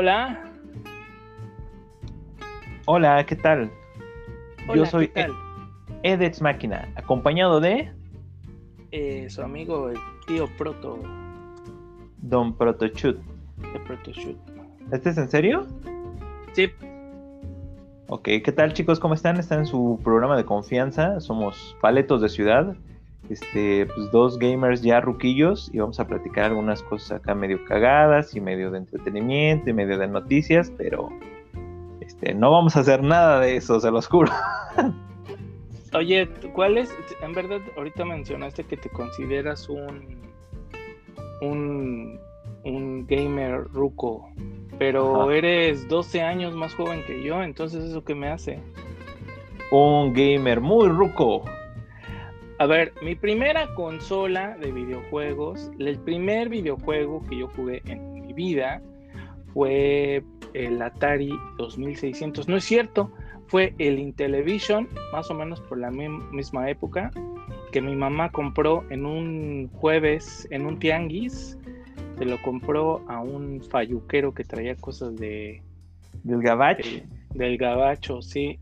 Hola. Hola, ¿qué tal? Hola, Yo soy ¿qué tal? Edets Máquina, acompañado de Eh, su amigo el tío Proto Don Protochut. de Protoshoot. ¿Este es en serio? Sí, Ok, ¿qué tal chicos? ¿Cómo están? Están en su programa de confianza. Somos paletos de ciudad. Este, pues dos gamers ya ruquillos y vamos a platicar algunas cosas acá medio cagadas y medio de entretenimiento y medio de noticias, pero este, no vamos a hacer nada de eso, se los juro. Oye, ¿cuál es? En verdad, ahorita mencionaste que te consideras un un, un gamer ruco, pero Ajá. eres 12 años más joven que yo, entonces eso qué me hace. Un gamer muy ruco. A ver, mi primera consola de videojuegos, el primer videojuego que yo jugué en mi vida fue el Atari 2600. No es cierto, fue el Intellivision, más o menos por la mi- misma época, que mi mamá compró en un jueves, en un tianguis. Se lo compró a un falluquero que traía cosas de, Del Gabach. de- del gabacho, sí.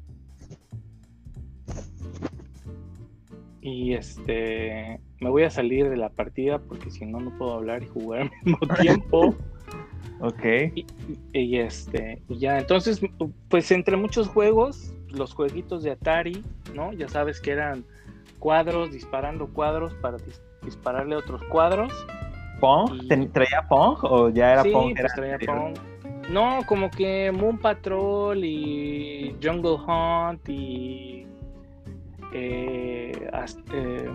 Y este, me voy a salir de la partida porque si no, no puedo hablar y jugar al mismo tiempo. Ok. y, y, este, ya, entonces, pues entre muchos juegos, los jueguitos de Atari, ¿no? Ya sabes que eran cuadros, disparando cuadros para dis- dispararle a otros cuadros. ¿Pong? Y- ¿Ten- ¿Traía Pong o ya era sí, Pong? pues Era traía anterior? Pong. No, como que Moon Patrol y Jungle Hunt y. eh, eh,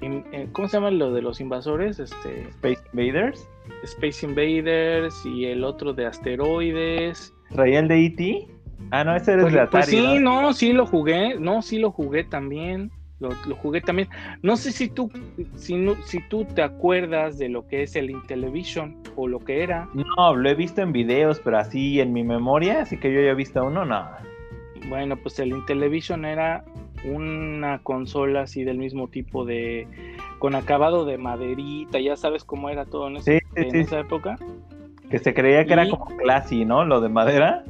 in- eh, ¿Cómo se llama lo de los invasores? Este, Space Invaders. Space Invaders y el otro de asteroides. ¿Traía el de E.T.? Ah, no, ese era el Pues, de Atari. pues sí, ¿no? no, sí lo jugué. No, sí lo jugué también. Lo, lo jugué también. No sé si tú, si, no- si tú te acuerdas de lo que es el Intellivision o lo que era. No, lo he visto en videos, pero así en mi memoria, así que yo ya he visto uno, no. Bueno, pues el Intellivision era una consola así del mismo tipo de con acabado de maderita, ya sabes cómo era todo en, ese- Sí, sí, en sí. esa época. Que se creía que era como classy, ¿no? Lo de madera.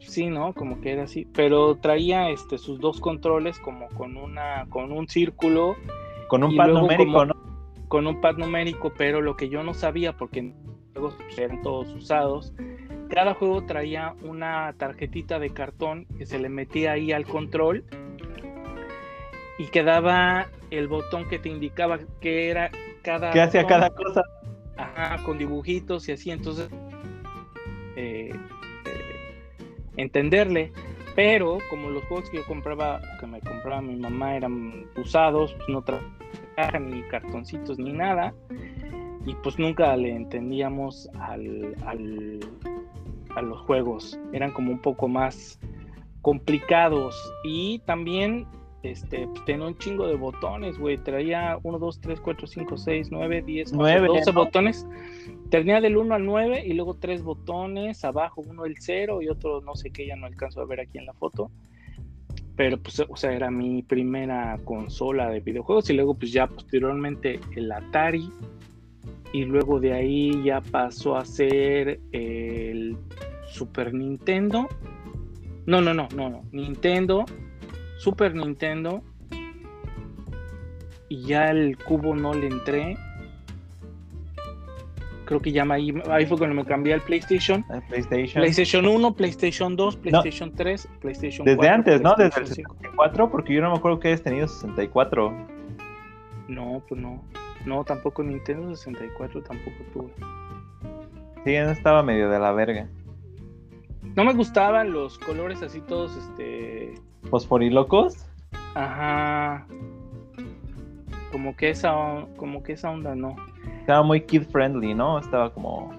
Sí, ¿no? Como que era así, pero traía este sus dos controles como con una con un círculo, Con un pad numérico, como- ¿no? con un pad numérico, pero lo que yo no sabía porque juegos eran todos usados, cada juego traía una tarjetita de cartón que se le metía ahí al control y quedaba el botón que te indicaba que era cada ¿Qué hacía cada cosa? Ajá, con dibujitos y así, entonces eh, eh, entenderle. Pero como los juegos que yo compraba, que me compraba mi mamá eran usados, pues no traían ni cartoncitos ni nada, y pues nunca le entendíamos al, al- a los juegos. Eran como un poco más complicados y también este, pues, tenía un chingo de botones, güey. Traía 1, 2, 3, 4, 5, 6, 9, 10, 11, Nueve, 12 ¿no? botones. Tenía del 1 al 9 y luego tres botones, abajo uno el 0 y otro no sé qué, ya no alcanzo a ver aquí en la foto. Pero pues, o sea, era mi primera consola de videojuegos y luego pues ya posteriormente el Atari y luego de ahí ya pasó a ser el Super Nintendo. No, no, no, no, no. Nintendo, Super Nintendo. Y ya el cubo no le entré. Creo que ya me- ahí, ahí fue cuando me cambié al PlayStation. PlayStation. PlayStation 1, PlayStation 2, PlayStation 3, PlayStation Desde 4. antes, ¿no? Desde el PlayStation 5. 64, porque yo no me acuerdo que hayas tenido 64. No, pues no. No, tampoco Nintendo 64 tampoco tuve. Sí, no estaba medio de la verga. No me gustaban los colores así todos, este... ¿Fosforilocos? Ajá. Como que esa, como que esa onda no. Estaba muy kid friendly, ¿no? Estaba como.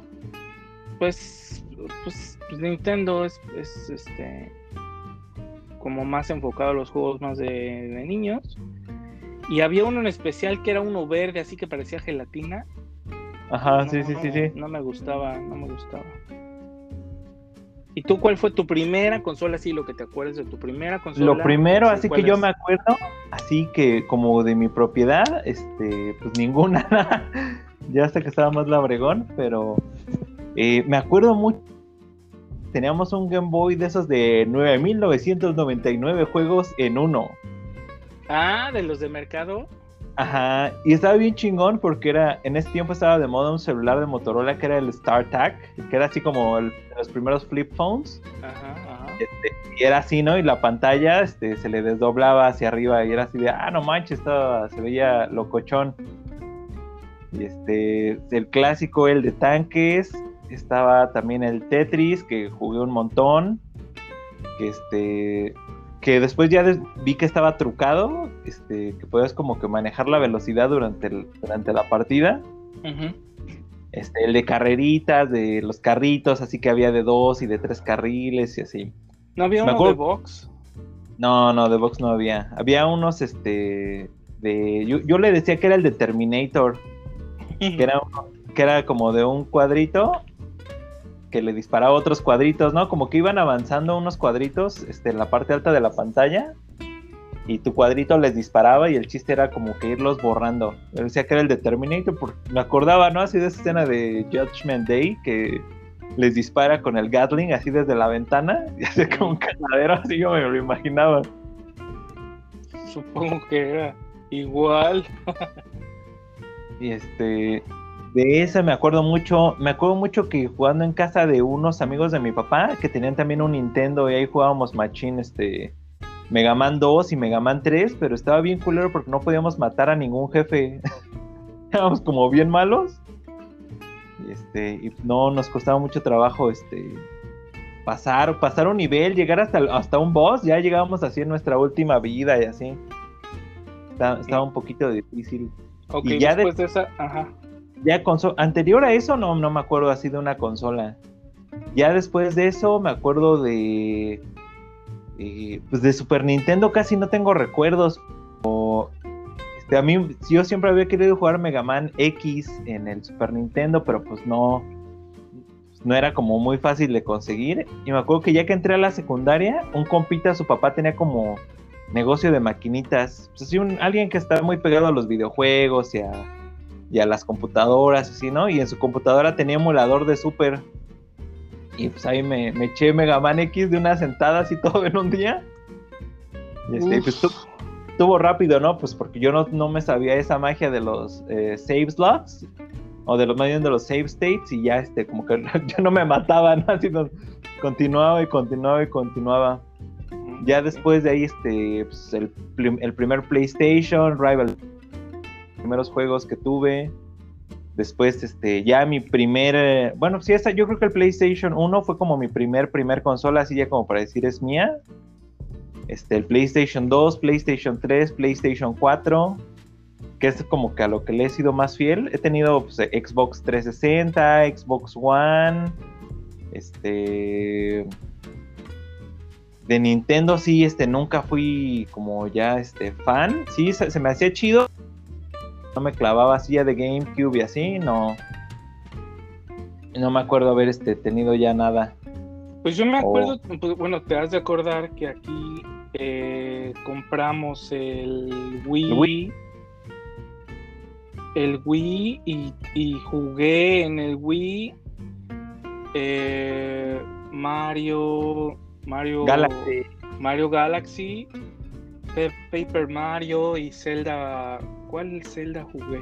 Pues, pues, pues Nintendo es, es, este como más enfocado a los juegos más de, de niños. Y había uno en especial que era uno verde, así que parecía gelatina. Ajá, No, sí, sí, no, sí, sí. No me gustaba, no me gustaba. ¿Y tú cuál fue tu primera consola? Así, lo que te acuerdas de tu primera consola. Lo primero, Sí, así ¿cuál que yo me acuerdo, así que como de mi propiedad, este, pues ninguna. ya hasta que estaba más labregón, pero eh, me acuerdo mucho teníamos un Game Boy de esos de 9999 juegos en uno. Ah, de los de mercado. Ajá, y estaba bien chingón porque era, en ese tiempo estaba de moda un celular de Motorola que era el StarTAC, que era así como el, los primeros flip phones. Ajá, ajá. Este, y era así, ¿no? Y la pantalla este, se le desdoblaba hacia arriba y era así de, ah, no manches, estaba, se veía locochón. Y este, el clásico, el de tanques, estaba también el Tetris, que jugué un montón. Que este, que después ya des- vi que estaba trucado, este, que podías como que manejar la velocidad durante, el- durante la partida. Este, el de carreritas, de los carritos, así que había de dos y de tres carriles y así. ¿No había uno de box? No, no, de box no había. Había unos, este, de, yo, yo le decía que era el de Terminator, que era, uno- que era como de un cuadrito que le disparaba otros cuadritos, ¿no? Como que iban avanzando unos cuadritos, este, en la parte alta de la pantalla y tu cuadrito les disparaba y el chiste era como que irlos borrando. Yo decía que era el de Terminator, porque me acordaba, ¿no? Así de esa escena de Judgment Day que les dispara con el Gatling así desde la ventana y hace como un caladero, así yo me lo imaginaba. Supongo que era igual. Y este, de esa me acuerdo mucho, me acuerdo mucho que jugando en casa de unos amigos de mi papá que tenían también un Nintendo y ahí jugábamos machín, este, Mega Man 2 y Mega Man 3, pero estaba bien culero porque no podíamos matar a ningún jefe. Éramos como bien malos. Y este, y no, nos costaba mucho trabajo, este, pasar, pasar un nivel, llegar hasta, hasta un boss, ya llegábamos así en nuestra última vida y así. Está- Estaba un poquito difícil. Ok, Y ya de- después de... esa, ajá. Ya conso- anterior a eso no, no me acuerdo así de una consola. Ya después de eso me acuerdo de eh, pues de Super Nintendo casi no tengo recuerdos. O, este, a mí yo siempre había querido jugar Mega Man X en el Super Nintendo, pero pues no no era como muy fácil de conseguir. Y me acuerdo que ya que entré a la secundaria, un compita, su papá tenía como negocio de maquinitas. Pues así un, alguien que estaba muy pegado a los videojuegos y a, y a las computadoras, así, ¿no? Y en su computadora tenía emulador de Super. Y pues ahí me, me eché Mega Man X de una sentada así todo en un día. Y este, pues tu- estuvo rápido, ¿no? Pues porque yo no, no me sabía esa magia de los eh, save slots. O de los más bien de los save states. Y ya este, como que yo no me mataba, ¿no? Así no- continuaba y continuaba y continuaba. Ya después de ahí, este, pues, el primer PlayStation, Rival, primeros juegos que tuve. Después, este, ya mi primer, eh, bueno, sí, esa, yo creo que el PlayStation 1 fue como mi primer, primer consola, así ya como para decir es mía. Este, el PlayStation 2, PlayStation 3, PlayStation 4, que es como que a lo que le he sido más fiel. He tenido pues, Xbox 360, Xbox One, este, de Nintendo sí, este, nunca fui como ya este fan. Sí, se me hacía chido. No me clavaba así ya de GameCube y así, no. No me acuerdo haber este, tenido ya nada. Pues yo me Oh. acuerdo, pues, bueno, te has de acordar que aquí eh, compramos el Wii. El Wii. El Wii y, y jugué en el Wii eh, Mario, Mario Galaxy. Mario Galaxy, Pe- Paper Mario y Zelda. ¿Cuál Zelda jugué?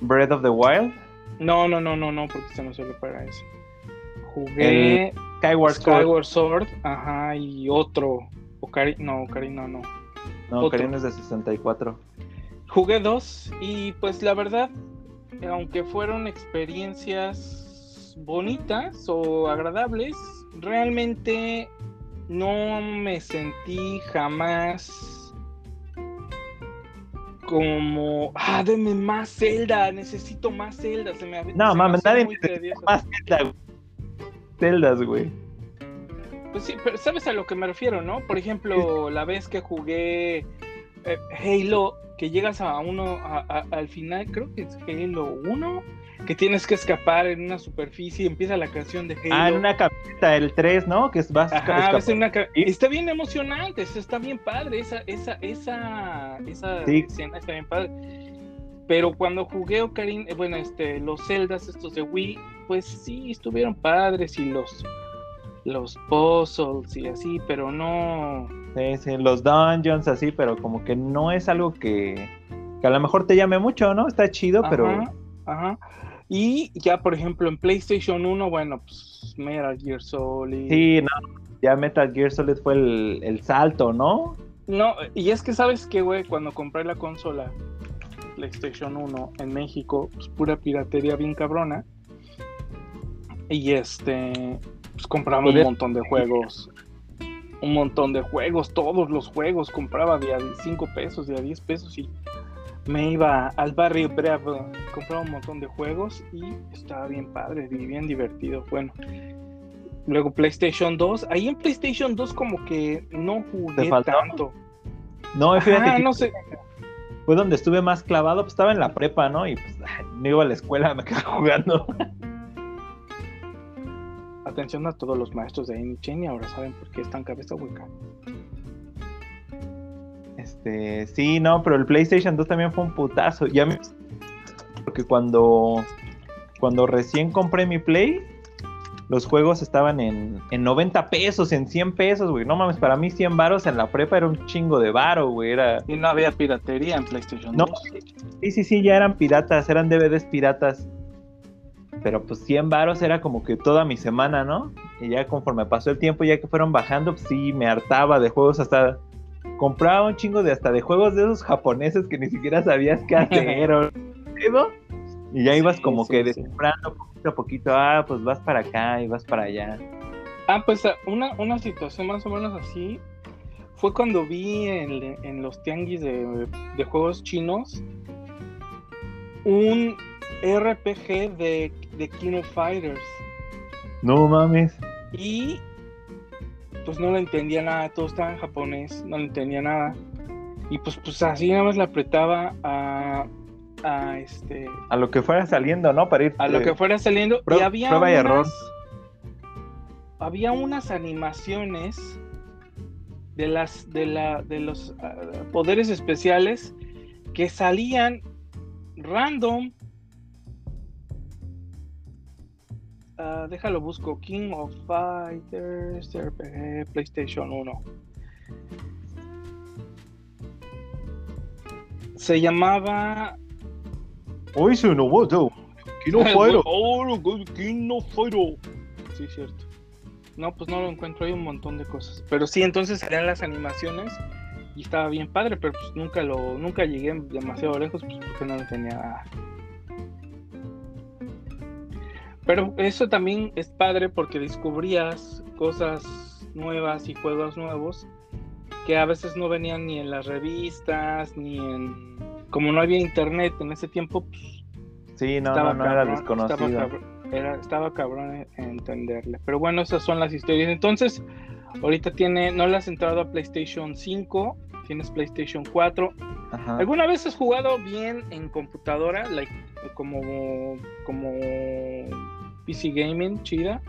Breath of the Wild, No, no, no, no, no, porque se no solo para eso. Jugué Skyward Sword. Skyward Sword, ajá, y otro. Ocari- no, Ocarina no. No, otro. Ocarina es de 64. Jugué dos y pues la verdad, aunque fueron experiencias bonitas o agradables, realmente no me sentí jamás como, ah, deme más Zelda, necesito más Zelda. Se me, No, mames, nadie necesita más Zelda, güey. Zeldas, güey. Pues sí, pero sabes a lo que me refiero, ¿no? Por ejemplo, la vez que jugué eh, Halo, que llegas a uno, a- a- al final, creo que es Halo 1, que tienes que escapar en una superficie y empieza la canción de Halo. Ah, en una camioneta, el 3, ¿no? Que es vas Ajá, ves en una. Está bien emocionante, está bien padre, esa, esa, esa, esa Sí. escena está bien padre. Pero cuando jugué Ocarina, eh, bueno, este, los Zeldas estos de Wii, pues sí, estuvieron padres y los los puzzles y así, pero no. Sí, sí, los dungeons así, pero como que no es algo que, que a lo mejor te llame mucho, ¿no? Está chido, pero. Ajá. Y ya, por ejemplo, en PlayStation 1, bueno, pues Metal Gear Solid. Sí, no, ya Metal Gear Solid fue el, el salto, ¿no? No, y es que sabes que, güey, cuando compré la consola PlayStation 1 en México, pues pura piratería bien cabrona. Y este, pues compraba un montón de juegos. Un montón de juegos, todos los juegos compraba de a 5 pesos, de a 10 pesos y me iba al barrio Bravo, compraba un montón de juegos y estaba bien padre, bien divertido. Bueno, luego PlayStation 2, ahí en PlayStation 2 como que no jugué tanto. No, fíjate, no sé. Fue donde estuve más clavado, pues estaba en la prepa, ¿no? Y pues no iba a la escuela, me quedaba jugando. Atención a todos los maestros de Chen y ahora saben por qué están cabeza hueca. Este, sí, no, pero el PlayStation 2 también fue un putazo. Ya me... Porque cuando, cuando recién compré mi Play, los juegos estaban en, en 90 pesos, en 100 pesos, güey. No mames, para mí 100 varos en la prepa era un chingo de varo, güey. Era... Y no había piratería en PlayStation 2. No, sí, sí, sí, ya eran piratas, eran DVDs piratas. Pero pues 100 varos era como que toda mi semana, ¿no? Y ya conforme pasó el tiempo, ya que fueron bajando, pues sí, me hartaba de juegos hasta... Compraba un chingo de hasta de juegos de esos japoneses que ni siquiera sabías qué hacer, ¿o? Y ya ibas como que descifrando poquito a poquito, ah, pues vas para acá y vas para allá. Ah, pues ah, una, una situación más o menos así fue cuando vi en, los tianguis de, juegos chinos un RPG de, de King of Fighters. No mames. Y pues no le entendía nada, todo estaba en japonés, no le entendía nada. Y pues, pues así nada más le apretaba a a este a lo que fuera saliendo, ¿no? Para ir a lo que fuera saliendo y había prueba y error. Había unas animaciones de las de la de los ah, poderes especiales que salían random. Uh, déjalo busco King of Fighters RPG PlayStation 1. Se llamaba Hoy se no Kino Fire. Oh, Kino Fire. Sí, cierto. No, pues no lo encuentro, hay un montón de cosas. Pero sí, entonces salían las animaciones y estaba bien padre, pero pues nunca lo, nunca llegué demasiado lejos, pues porque no lo tenía. Pero eso también es padre porque descubrías cosas nuevas y juegos nuevos que a veces no venían ni en las revistas, ni en como no había internet en ese tiempo, pues, sí, no, no, era desconocido. Estaba cabrón, entenderle. Pero bueno, esas son las historias. Entonces, ahorita tiene, no le has entrado a PlayStation 5, tienes PlayStation 4. ¿Alguna vez has jugado bien en computadora, like, como, como PC Gaming, chida?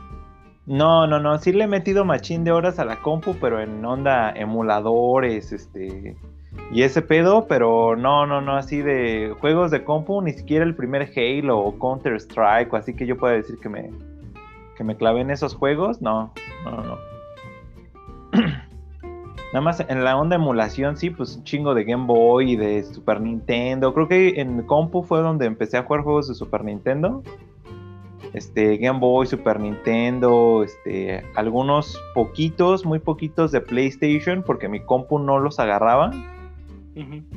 No, no, no, sí le he metido machín de horas a la compu, pero en onda emuladores, este, y ese pedo, pero no, no, no, así de juegos de compu, ni siquiera el primer Halo o Counter Strike, así que yo pueda decir que me, que me clavé en esos juegos, no, no, no. Nada más en la onda emulación, sí, pues un chingo de Game Boy y de Super Nintendo. Creo que en compu fue donde empecé a jugar juegos de Super Nintendo. Este, Game Boy, Super Nintendo, este, algunos poquitos, muy poquitos de PlayStation, porque mi compu no los agarraba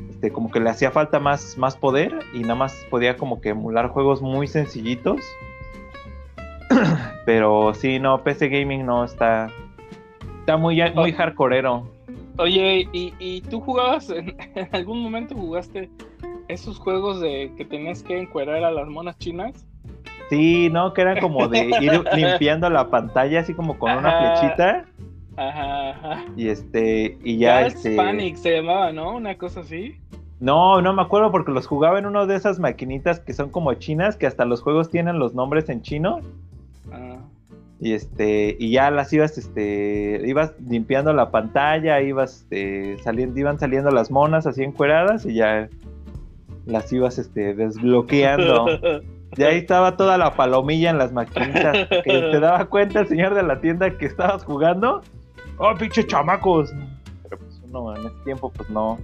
este, como que le hacía falta más, más poder y nada más podía como que emular juegos muy sencillitos. Pero sí, no, PC Gaming no está. Está muy, muy hardcoreero. Oye, ¿y, tú jugabas, en, algún momento jugaste esos juegos de que tenías que encuerar a las monas chinas? Sí, no, que eran como de ir limpiando la pantalla así como con una flechita. Ajá, ajá. Y este, y ya. este... Panic se llamaba, ¿no? Una cosa así. No, no me acuerdo porque los jugaba en una de esas maquinitas que son como chinas, que hasta los juegos tienen los nombres en chino. Ah. Y este, y ya las ibas, este, ibas limpiando la pantalla, ibas, este, saliendo, iban saliendo las monas así encueradas y ya las ibas, este, desbloqueando. Y ahí estaba toda la palomilla en las maquinitas. Que te daba cuenta el señor de la tienda que estabas jugando. ¡Oh, pinche chamacos! Pero pues uno en ese tiempo, pues no.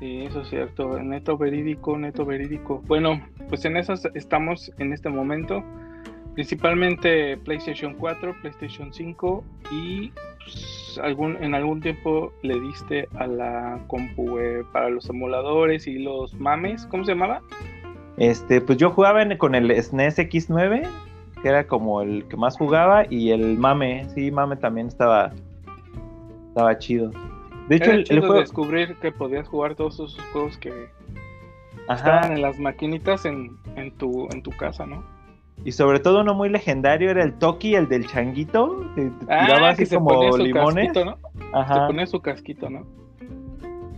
Sí, eso es cierto. Neto verídico, neto verídico. Bueno, pues en esas estamos en este momento. Principalmente PlayStation 4, PlayStation 5 y pues, algún, en algún tiempo le diste a la compu eh, para los emuladores y los mames. ¿Cómo se llamaba? Este, pues yo jugaba con el SNES X9, que era como el que más jugaba, y el mame, sí, mame también estaba, estaba chido. De hecho, el, juego... descubrir que podías jugar todos esos juegos que estaban en las maquinitas en, en, tu, en tu casa, ¿no? Y sobre todo uno muy legendario era el Toki, el del changuito, que ah, tiraba así como limones. ¿no? Ajá. Se ponía su casquito, ¿no?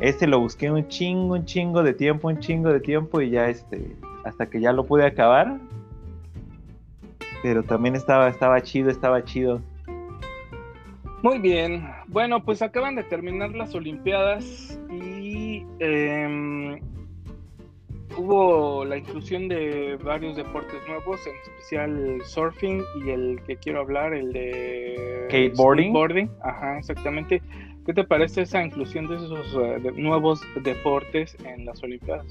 Este lo busqué un chingo, un chingo de tiempo, un chingo de tiempo y ya este, hasta que ya lo pude acabar. Pero también estaba, estaba chido, estaba chido. Muy bien, bueno, pues acaban de terminar las Olimpiadas y eh, hubo la inclusión de varios deportes nuevos, en especial el surfing y el que quiero hablar, el de skateboarding. Ajá, exactamente. ¿Qué te parece esa inclusión de esos eh, nuevos deportes en las Olimpiadas?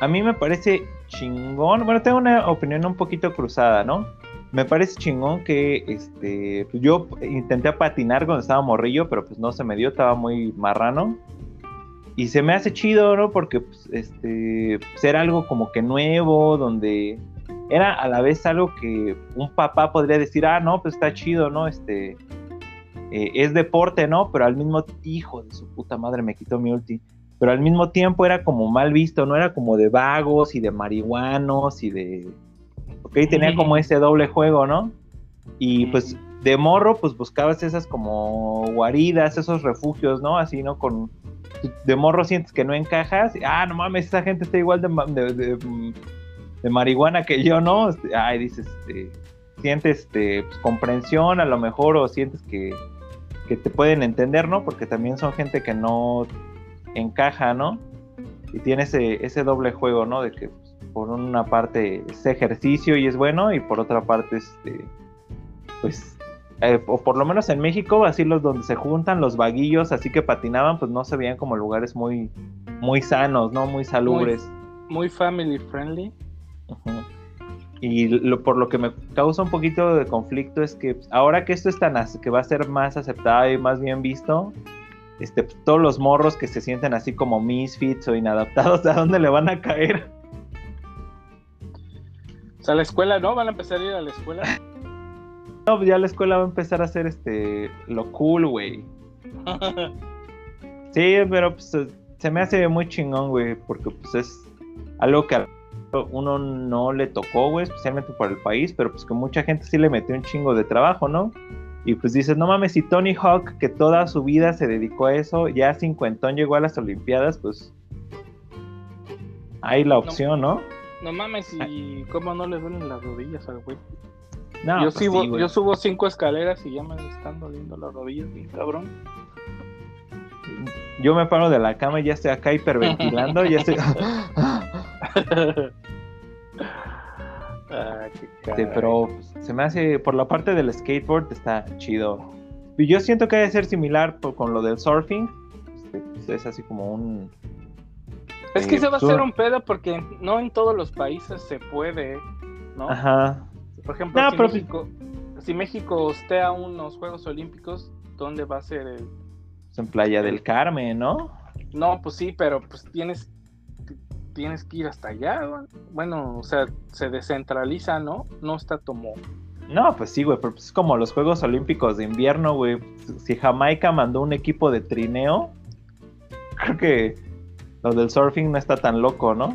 A mí me parece chingón. Bueno, tengo una opinión un poquito cruzada, ¿no? Me parece chingón que este, pues yo intenté patinar cuando estaba morrillo, pero pues no se me dio, estaba muy marrano y se me hace chido, ¿no? Porque pues, este, ser algo como que nuevo, donde era a la vez algo que un papá podría decir, ah, no, pues está chido, ¿no? Este, eh, es deporte, ¿no? Pero al mismo hijo de su puta madre me quitó mi ulti. Pero al mismo tiempo era como mal visto, ¿no? Era como de vagos y de marihuanos y de... Ok, tenía como ese doble juego, ¿no? Y pues de morro, pues buscabas esas como guaridas, esos refugios, ¿no? Así, ¿no? Con de morro sientes que no encajas, ah, no mames, esa gente está igual de, de, marihuana que yo, ¿no? Este, ay, dices, este, sientes este, pues, comprensión a lo mejor o sientes que, que te pueden entender, ¿no? Porque también son gente que no encaja, ¿no? Y tiene ese, ese doble juego, ¿no? De que pues, por una parte es ejercicio y es bueno y por otra parte, este, pues eh, o por lo menos en México, así los donde se juntan los vaguillos, así que patinaban, pues no se veían como lugares muy, muy sanos, ¿no? Muy salubres. Muy, family friendly. Y lo, por lo que me causa un poquito de conflicto es que ahora que esto es tan que va a ser más aceptado y más bien visto, este, pues, todos los morros que se sienten así como misfits o inadaptados, ¿a dónde le van a caer? O sea, a la escuela, ¿no? Van a empezar a ir a la escuela. No, pues ya la escuela va a empezar a hacer este lo cool, güey. sí, pero pues se me hace muy chingón, güey, porque pues es algo que uno no le tocó, güey, especialmente por el país, pero pues que mucha gente sí le metió un chingo de trabajo, ¿no? Y pues dices, no mames, si Tony Hawk, que toda su vida se dedicó a eso, ya cincuentón llegó a las Olimpiadas, pues hay la opción, ¿no? No, mames, y cómo no le duelen las rodillas al güey yo, pues yo subo cinco escaleras y ya me están doliendo las rodillas, bien cabrón. Yo me paro de la cama y ya estoy acá hiperventilando, ya estoy. ah, pero se me hace, por la parte del skateboard está chido. Y yo siento que debe ser similar con lo del surfing. Este, es así como un. Es que eh, se va a hacer un pedo porque no en todos los países se puede, ¿no? Ajá. Por ejemplo, si, México, si México hostea unos Juegos Olímpicos, ¿dónde va a ser el...? Pues en Playa del Carmen, ¿no? No, pues sí, pero pues tienes tienes que ir hasta allá, bueno, o sea, se descentraliza, ¿no? No está como... No, pues sí, güey, pero pues es como los Juegos Olímpicos de invierno, güey. Si Jamaica mandó un equipo de trineo, creo que lo del surfing no está tan loco, ¿no?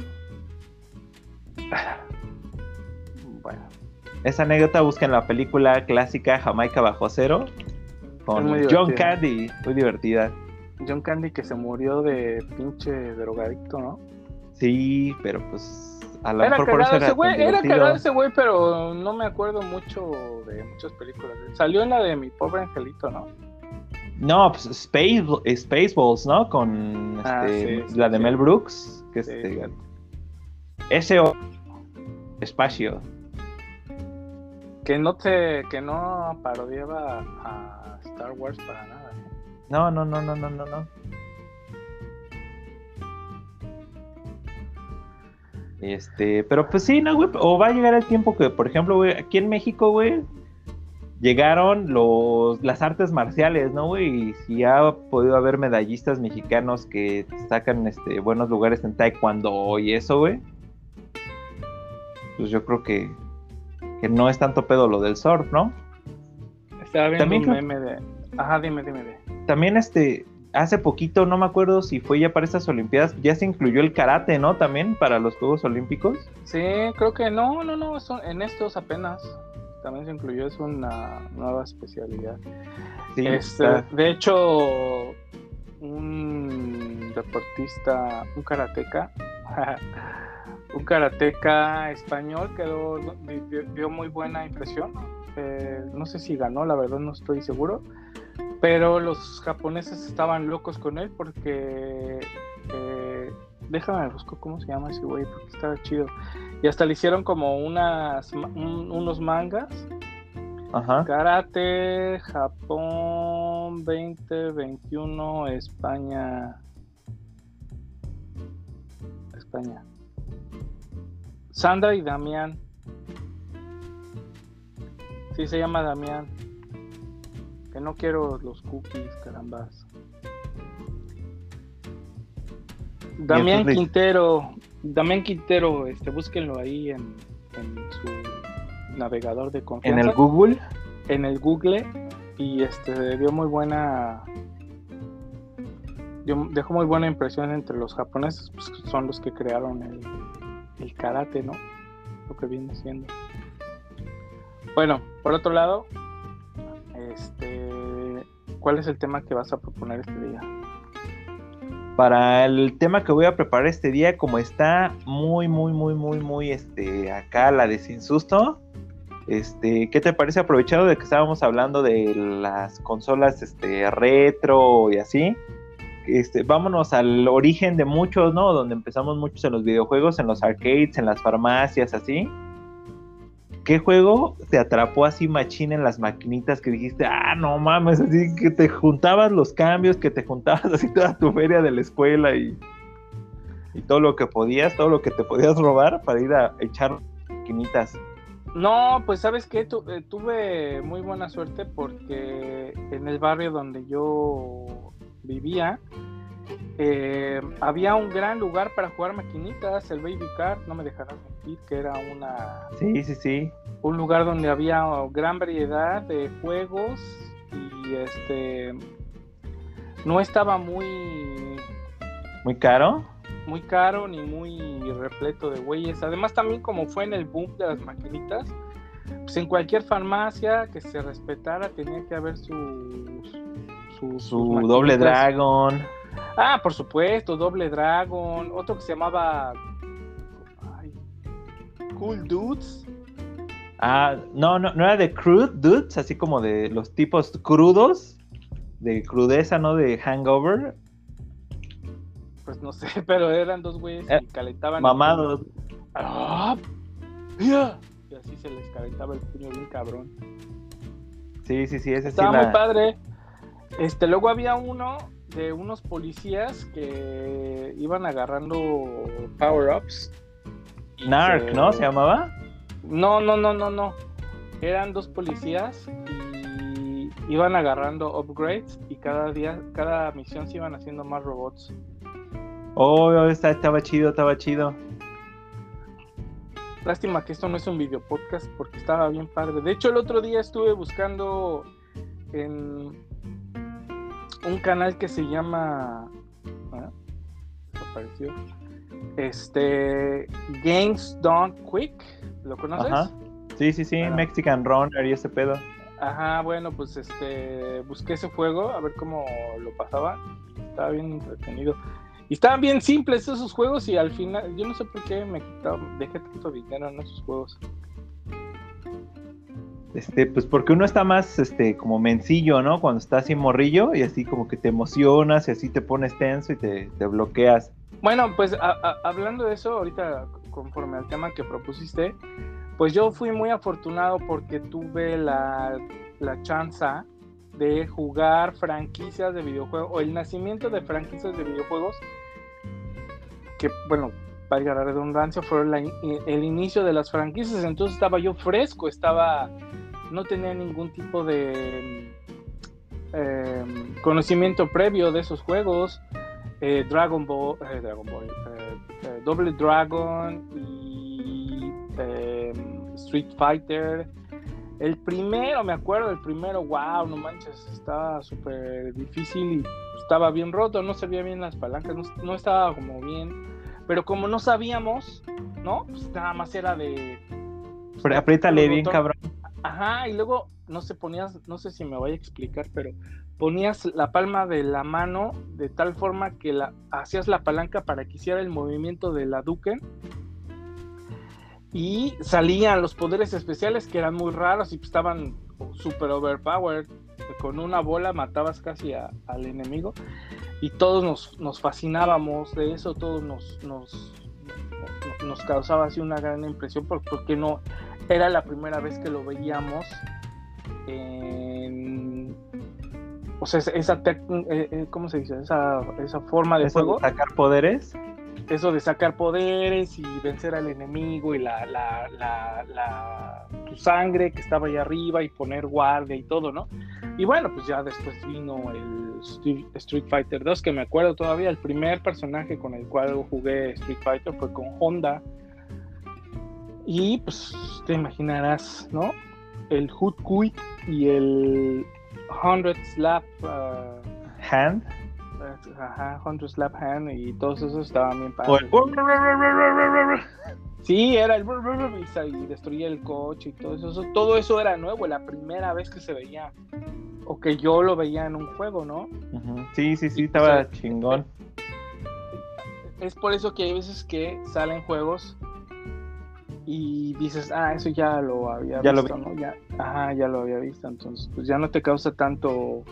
Esa anécdota busca en la película clásica Jamaica bajo cero con John Candy, muy divertida. John Candy que se murió de pinche drogadicto, ¿no? Sí, pero pues a lo mejor por eso era güey, era cagado ese güey, pero no me acuerdo mucho de muchas películas. Salió en la de Mi pobre angelito, ¿no? No, pues Space, Spaceballs, ¿no? Con ah, este, la de Mel Brooks, que este, ese espacio. Que no te, que no parodiaba a Star Wars para nada. ¿eh? No, no, no, no, no, no, no. Este, pero pues sí, no, güey. O va a llegar el tiempo que, por ejemplo, güey, aquí en México, güey, llegaron los, las artes marciales, ¿no, güey? Y si ha podido haber medallistas mexicanos que sacan este, buenos lugares en taekwondo y eso, güey. Pues yo creo que, que no es tanto pedo lo del surf, ¿no? Estaba viendo También un meme de... Ajá, dime, dime. dime. También este, hace poquito, no me acuerdo si fue ya para estas Olimpiadas, ya se incluyó el karate, ¿no? También para los Juegos Olímpicos. Sí, creo que no, no, no, en estos apenas también se incluyó, es una nueva especialidad. Sí, este, de hecho, un deportista, un karateca, un karateca español quedó, dio muy buena impresión. Eh, no sé si ganó, la verdad no estoy seguro pero los japoneses estaban locos con él porque. Eh, déjame buscar cómo se llama ese güey, porque estaba chido. Y hasta le hicieron como unas, unos mangas. Ajá. Karate, Japón 2021, España. España. Sandra y Damián. Sí, se llama Damián. Que no quiero los cookies, carambas. Damián Quintero, Damián Quintero, este, búsquenlo ahí en, su navegador de confianza. ¿En el Google? En el Google y este dio muy buena dejó muy buena impresión entre los japoneses, pues son los que crearon el, el karate, ¿no? Lo que viene siendo. Bueno, por otro lado, ¿cuál es el tema que vas a proponer este día? Para el tema que voy a preparar este día, como está muy, muy, muy, muy, muy, este, acá la de sin susto, este, ¿qué te parece aprovechado de que estábamos hablando de las consolas, este, retro y así? Este, vámonos al origen de muchos, ¿no? Donde empezamos muchos en los videojuegos, en los arcades, en las farmacias, así. ¿Qué juego te atrapó así machín en las maquinitas que dijiste, ah, no mames, así que te juntabas los cambios, que te juntabas así toda tu feria de la escuela y, y todo lo que podías, todo lo que te podías robar para ir a echar maquinitas? No, pues sabes que eh, tuve muy buena suerte porque en el barrio donde yo vivía, eh, había un gran lugar para jugar maquinitas, el Baby Car, no me dejarás que era una... Sí, sí, sí. Un lugar donde había gran variedad de juegos y este... No estaba muy... ¿Muy caro? Muy caro ni muy repleto de güeyes. Además también como fue en el boom de las maquinitas, pues en cualquier farmacia que se respetara tenía que haber sus... su doble dragón. Ah, por supuesto, Doble Dragon, otro que se llamaba Cool Dudes. Ah, no, no, no era de Crude Dudes, así como de los tipos crudos, de crudeza, ¿no? De hangover. Pues no sé, pero eran dos güeyes que eh, calentaban. Mamados. ¡Ah! ¡Mira! Y así se les calentaba el puño bien cabrón. Sí, sí, sí, ese Estaba muy padre. Este, luego había uno de unos policías que iban agarrando power-ups. Narc, ¿no? ¿Se llamaba? No, no, no, no, no. Eran dos policías y iban agarrando upgrades y cada día, cada misión se iban haciendo más robots. Oh, estaba chido, estaba chido. Lástima que esto no es un video podcast porque estaba bien padre. De hecho, el otro día estuve buscando en un canal que se llama. ¿ah? Apareció. Este. Games Don't Quick. ¿Lo conoces? Ajá. Sí, sí, sí. Mexican Runner y ese pedo. Ajá, bueno, pues este. Busqué ese juego a ver cómo lo pasaba. Estaba bien entretenido. Y estaban bien simples esos juegos y al final, yo no sé por qué me quitaba, dejé tanto dinero en esos juegos. Este, pues porque uno está más, este, como mencillo, ¿no? Cuando está así morrillo y así como que te emocionas y así te pones tenso y te, bloqueas. Bueno, pues hablando de eso, ahorita conforme al tema que propusiste, pues yo fui muy afortunado porque tuve la, la chance de jugar franquicias de videojuegos o el nacimiento de franquicias de videojuegos que, bueno, valga la redundancia, fue el inicio de las franquicias, entonces estaba yo fresco, estaba, no tenía ningún tipo de em, conocimiento previo de esos juegos, eh, Dragon Ball, eh, Dragon Ball, eh, Double Dragon y em, Street Fighter. El primero, me acuerdo, el primero, wow, no manches, estaba súper difícil y estaba bien roto, no servía bien las palancas, no estaba como bien pero como no sabíamos, ¿no? Pues nada más era de. Pero apriétale bien, cabrón. Ajá, y luego, no sé, ponías, no sé si me voy a explicar, pero ponías la palma de la mano de tal forma que hacías la palanca para que hiciera el movimiento de la Duque y salían los poderes especiales que eran muy raros y estaban super overpowered. Con una bola matabas casi al enemigo y todos nos, nos fascinábamos de eso, todos nos, nos, nos, causaba así una gran impresión porque no era la primera vez que lo veíamos en, o sea, esa eh, eh, ¿cómo se dice? Esa, esa forma de juego. sacar poderes? Eso de sacar poderes y vencer al enemigo y la, la, la, la, tu sangre que estaba ahí arriba y poner guardia y todo, ¿no? Y bueno, pues ya después vino el Street Fighter 2, que me acuerdo todavía, el primer personaje con el cual jugué Street Fighter fue con Honda. Y pues te imaginarás, ¿no? El Hood Quit y el 100 Slap uh, Hand. Ajá, 100 Slap Hand y todos esos estaban bien padres. Sí, era el y destruía el coche y todo eso. Todo eso era nuevo, la primera vez que se veía o que yo lo veía en un juego, ¿no? Sí, sí, sí, estaba chingón. Es por eso que hay veces que salen juegos y dices, ah, eso ya lo había visto, ¿no? Ya, ajá, ya lo había visto, entonces pues ya no te causa tanto...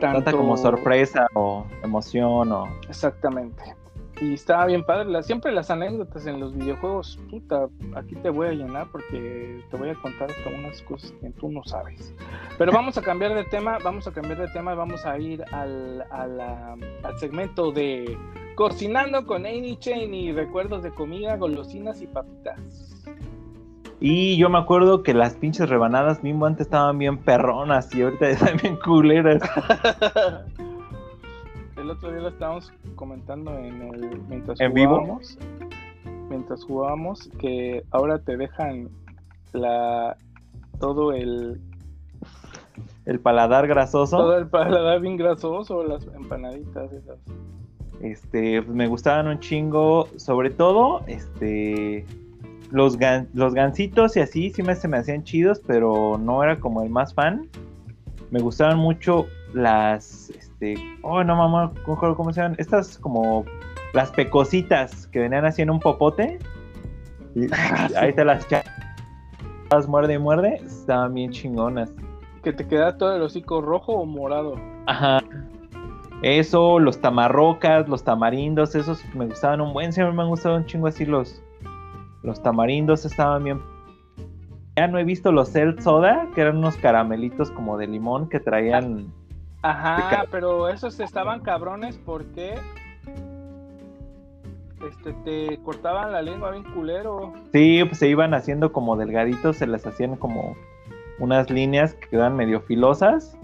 tanto... Tanta como sorpresa o emoción o... Exactamente. Y estaba bien padre. siempre las anécdotas en los videojuegos, puta, aquí te voy a llenar porque te voy a contar hasta unas cosas que tú no sabes. Pero vamos a cambiar de tema, vamos a cambiar de tema y vamos a ir al, al segmento de Cocinando con Amy y recuerdos de comida, golosinas y papitas. Y yo me acuerdo que las pinches rebanadas mismo antes estaban bien perronas y ahorita están bien culeras. el otro día lo estábamos comentando en el mientras ¿En jugábamos, mientras jugábamos que ahora te dejan la todo el el paladar grasoso. Todo el paladar bien grasoso, las empanaditas esas. Este, me gustaban un chingo, sobre todo, este, los, los gansitos y así sí me, se me hacían chidos, pero no era como el más fan. Me gustaban mucho las, este, oh no mamá, ¿cómo se llaman? Estas como las pecositas que venían así en un popote. Y ahí te las las muerde y muerde, estaban bien chingonas. Que te queda todo el hocico rojo o morado. Ajá. Eso, los tamarrocas, los tamarindos, esos me gustaban un buen, siempre me han gustado un chingo así los, los tamarindos estaban bien. Ya no he visto los Cell Soda, que eran unos caramelitos como de limón que traían Ajá, pero esos estaban cabrones porque este, te cortaban la lengua bien culero. Sí, pues se iban haciendo como delgaditos, se les hacían como unas líneas que quedan medio filosas.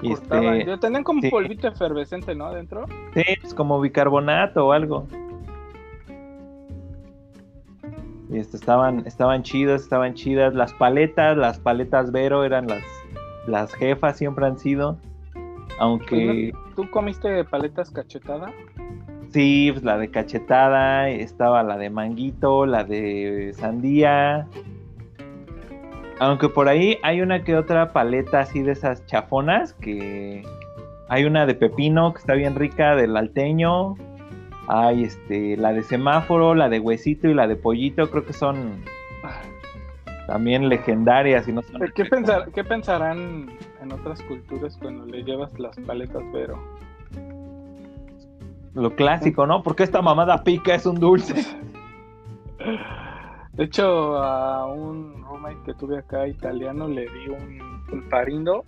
Sí te cortaban. Este, tenían como un polvito efervescente, ¿no? Adentro. Sí, pues como bicarbonato o algo. Y este, estaban, estaban chidas, estaban chidas. Las paletas, las paletas Vero eran las, las jefas, siempre han sido. Aunque. ¿Tú comiste paletas cachetada? Sí, pues la de cachetada, estaba la de manguito, la de sandía. Aunque por ahí hay una que otra paleta así de esas chafonas que hay una de pepino que está bien rica, del alteño. Hay este, la de semáforo, la de huesito y la de pollito, creo que son también legendarias y no ¿Qué, pensar, ¿Qué pensarán en otras culturas cuando le llevas las paletas Vero? lo clásico, ¿no? Porque esta mamada pica es un dulce. De hecho, a un roommate que tuve acá italiano le di un pulparindo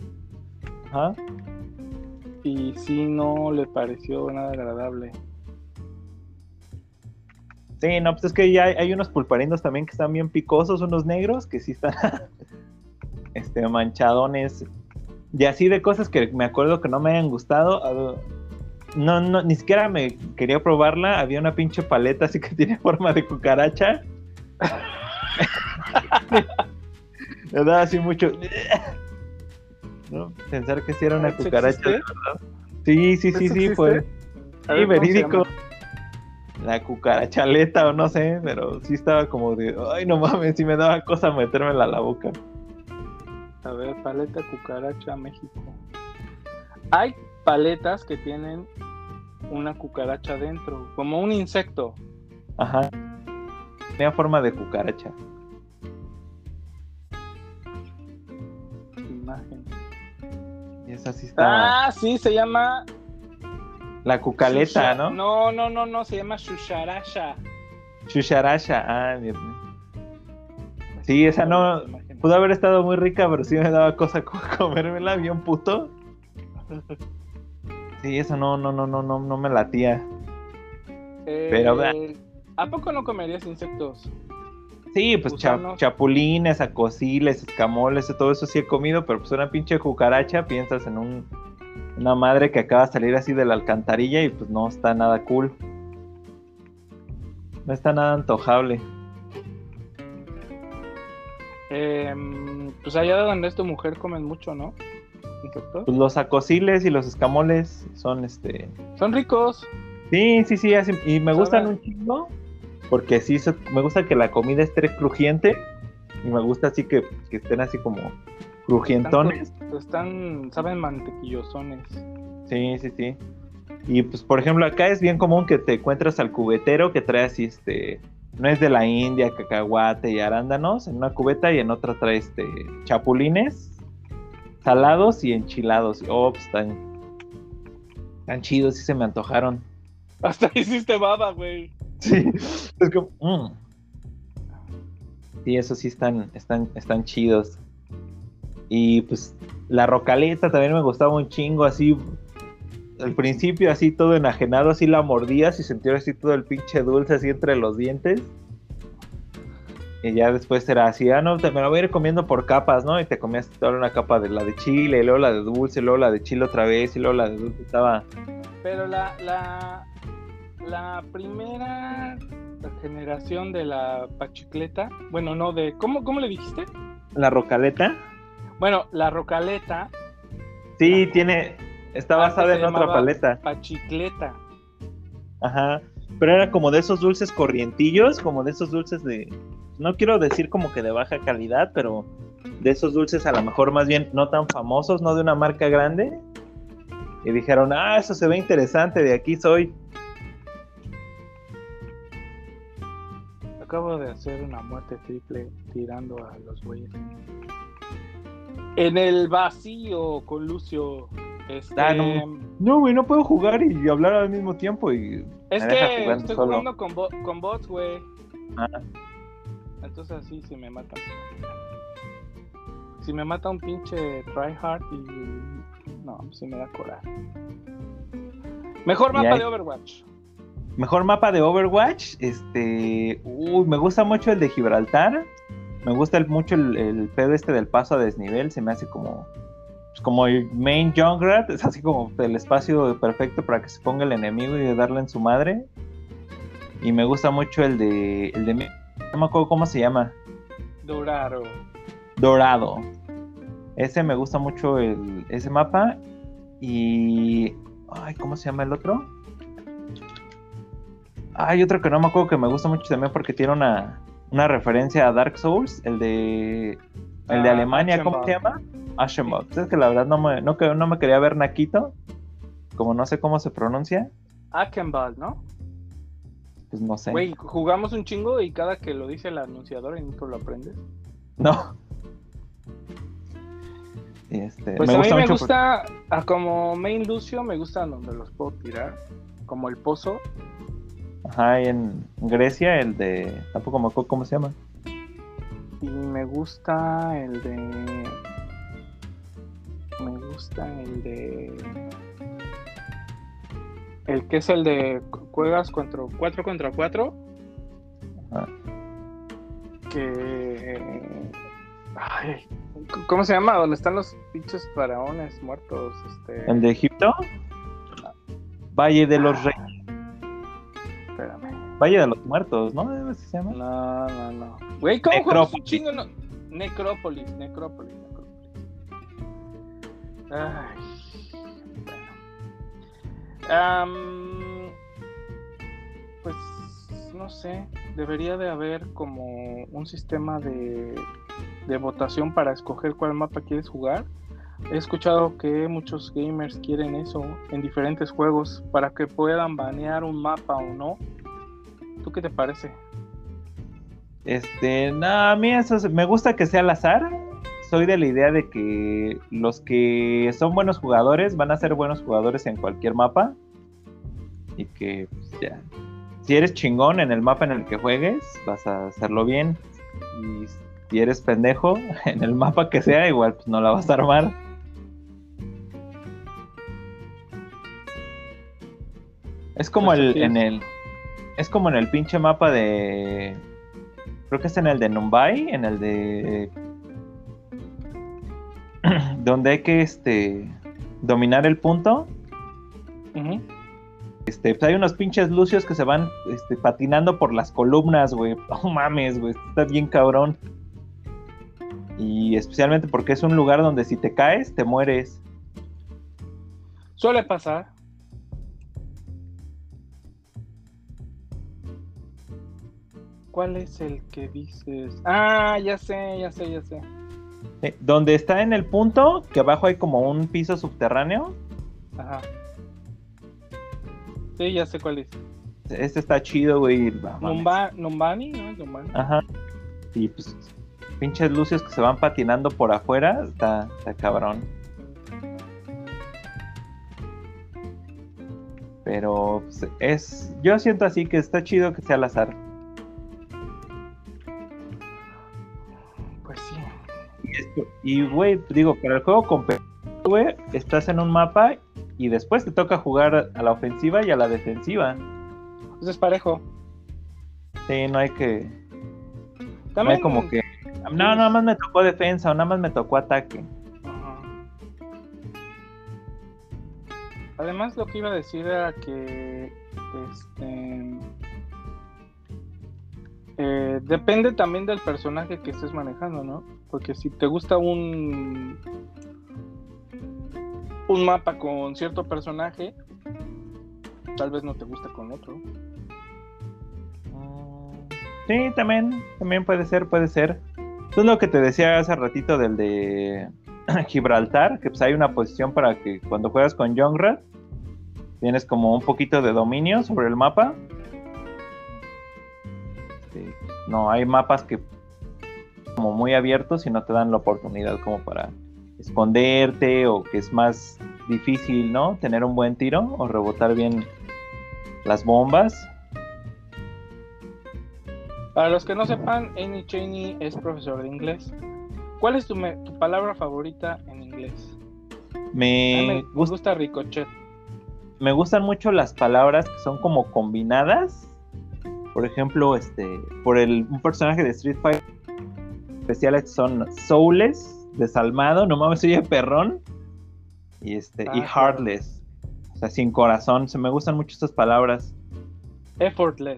Ajá. y sí no le pareció nada agradable. Sí, no, pues es que ya hay, hay unos pulparindos también que están bien picosos, unos negros que sí están este, manchadones. Y así de cosas que me acuerdo que no me hayan gustado. No, no, ni siquiera me quería probarla. Había una pinche paleta así que tiene forma de cucaracha. me daba así mucho. ¿no? Pensar que sí era una ¿Eso cucaracha. verdad. Sí, sí, sí, ¿Eso sí. A Sí, ver, ¿cómo se verídico. La cucarachaleta o no sé, pero sí estaba como de, ay no mames, sí me daba cosa metérmela a la boca. A ver, paleta cucaracha México. Hay paletas que tienen una cucaracha dentro, como un insecto. Ajá. Tenía forma de cucaracha. Y esa sí estaba. Ah, sí, se llama. la cucaleta, Shusha- ¿no? No, no, no, no, se llama Shusharasha. Chucharasha. Ah, mío. Sí, esa no. Pudo haber estado muy rica, pero sí me daba cosa co- comérmela bien puto. Sí, eso no, no, no, no, no, no me latía. Eh, Pero. ¿A poco no comerías insectos? Sí, pues cha- chapulines, acosiles, escamoles, todo eso sí he comido, pero pues una pinche cucaracha, piensas en un, una madre que acaba de salir así de la alcantarilla y pues no está nada cool. No está nada antojable. Em, pues allá donde es tu mujer comen mucho, ¿no? Pues los acosiles y los escamoles son este... Son ricos. Sí, sí, sí, así- y me gustan un chingo, porque sí, me gusta que la comida esté crujiente y me gusta así que, que estén así como crujientones. Están, están, saben mantequillosones. Sí, sí, sí. Y pues, por ejemplo, acá es bien común que te encuentras al cubetero que trae así, este, no es de la India, cacahuate y arándanos en una cubeta y en otra trae, este, chapulines, salados y enchilados. Oh, pues están, tan chidos, sí se me antojaron. Hasta hiciste baba, güey. Sí, es como, mm. Sí, eso sí están, están, están chidos. Y pues la rocaleta también me gustaba un chingo, así. Al principio así todo enajenado, así la mordías y sentías así todo el pinche dulce así entre los dientes. Y ya después era así, ah, no, te, me la voy a ir comiendo por capas, ¿no? Y te comías toda una capa de la de chile, y luego la de dulce, y luego la de chile otra vez, y luego la de dulce. Estaba, Pero la, la, la primera generación de la pachicleta, bueno, no, de, ¿cómo, cómo le dijiste? la rocaleta. Bueno, la rocaleta, Sí, tiene, está basada en otra paleta. pachicleta. Ajá. Pero era como de esos dulces corrientillos, como de esos dulces de. No quiero decir como que de baja calidad, pero de esos dulces a lo mejor más bien no tan famosos, no de una marca grande. Y dijeron, ah, eso se ve interesante, de aquí soy. Acabo de hacer una muerte triple tirando a los güeyes. En el vacío con Lucio. Este, Ah, no. Güey, no puedo jugar y hablar al mismo tiempo y. es que jugando estoy solo. jugando con, bo- con bots, güey. Ah. Entonces así si me matan. Si me mata un pinche tryhard y. No, si me da coraje. Mejor mapa hay- de Overwatch. Mejor mapa de Overwatch, este, uy, me gusta mucho el de Gibraltar, me gusta el- mucho el, el pedo este del paso a desnivel, se me hace como, pues, como el main Junkrat, es así como el espacio perfecto para que se ponga el enemigo y darle en su madre. Y me gusta mucho el de, el de, no me acuerdo cómo se llama, Dorado. Dorado. Ese me gusta mucho el, ese mapa y, ay, ¿cómo se llama el otro? Hay otro que no me acuerdo que me gusta mucho también porque tiene una, una referencia a Dark Souls, el de el de Ah, Alemania, ¿cómo se llama? Aschenbach. Es que la verdad no me, no, no me quería ver Naquito, como no sé cómo se pronuncia, Akenball, ¿no? pues no sé. Güey, jugamos un chingo y cada que lo dice el anunciador y nunca lo aprendes. No. Este, Pues a mí me gusta, a como main Lucio, me gustan donde los puedo tirar. como el pozo. Ajá, en Grecia el de. Tampoco me acuerdo cómo se llama. Y me gusta el de. Me gusta el de. El que es el de juegas contra 4 contra 4. Ajá. Que. Ay, ¿Cómo se llama? ¿Dónde están los pinches faraones muertos? Este... ¿El de Egipto? Valle de los Reyes. Espérame. Valle de los Muertos, ¿no? ¿Así se llama? No, no, no. Güey, ¿cómo juegas un Necrópolis. chingo? No? Necrópolis, Necrópolis, Necrópolis. Ay, bueno. Am, pues no sé, debería de haber como un sistema de, de votación para escoger cuál mapa quieres jugar. He escuchado que muchos gamers quieren eso en diferentes juegos para que puedan banear un mapa o no. ¿Tú qué te parece? Este, no, a mí eso es- me gusta que sea al azar. Soy de la idea de que los que son buenos jugadores van a ser buenos jugadores en cualquier mapa. Y que, pues, ya. Si eres chingón en el mapa en el que juegues, vas a hacerlo bien. Y si eres pendejo en el mapa que sea, igual pues no la vas a armar. Es como el, en el. Es como en el pinche mapa de. Creo que es en el de Mumbai, en el de. donde hay que este. dominar el punto. Este, pues hay unos pinches lucios que se van este, patinando por las columnas, güey. No mames, güey. Está bien cabrón. Y especialmente porque es un lugar donde si te caes, te mueres. Suele pasar. ¿Cuál es el que dices? Ah, ya sé, ya sé, ya sé. Eh, donde está en el punto, que abajo hay como un piso subterráneo. Ajá. Sí, ya sé cuál es. Este está chido, güey. no mames. Numba, Numbani, ¿no? Numbani. Ajá. Y pues, pinches luces que se van patinando por afuera, está, está cabrón. Pero pues, es. Yo siento así que está chido que sea al azar. Y güey, digo, para el juego competitivo, güey, estás en un mapa y después te toca jugar a la ofensiva y a la defensiva. Pues es parejo. Sí, no hay que. No También hay como que. No, nada más me tocó defensa o nada más me tocó ataque. Además, lo que iba a decir era que este eh, depende también del personaje que estés manejando, ¿no? Porque si te gusta un un mapa con cierto personaje, tal vez no te gusta con otro. Sí, también, también puede ser, puede ser. Es lo que te decía hace ratito del de Gibraltar, que pues hay una posición para que cuando juegas con Youngrad tienes como un poquito de dominio sobre el mapa. No, hay mapas que como muy abiertos y no te dan la oportunidad como para esconderte o que es más difícil, ¿no? Tener un buen tiro o rebotar bien las bombas. Para los que no sepan, Amy Cheney es profesor de inglés. ¿Cuál es tu, me- tu palabra favorita en inglés? Me gusta gusta ricochet. me gustan mucho las palabras que son como combinadas. Por ejemplo, este, por el, un personaje de Street Fighter especiales son soulless, desalmado, no mames, oye perrón. Y este, y Ah, heartless. O sea, sin corazón. Se me gustan mucho estas palabras. Effortless.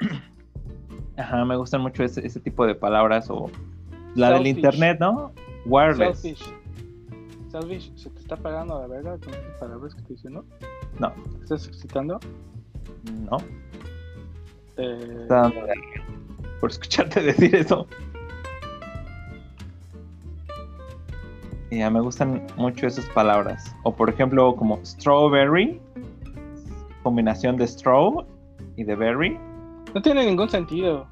Ajá, me gustan mucho ese, ese tipo de palabras. O la del internet, ¿no? Wireless. Selfish. Selfish, ¿se te está pagando la verga con esas palabras que estoy diciendo? No. ¿Te ¿Estás excitando? No. Eh, Está de por escucharte decir eso. Ya me gustan mucho esas palabras. O por ejemplo, como strawberry, combinación de straw y de berry. no tiene ningún sentido.